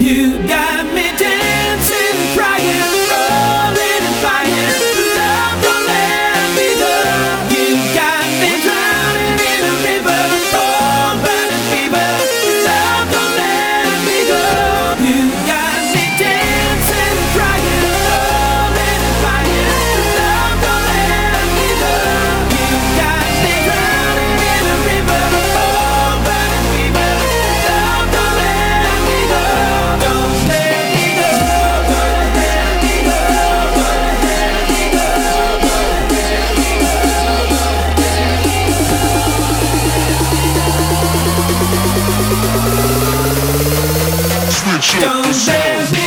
You got me down. Então, Don't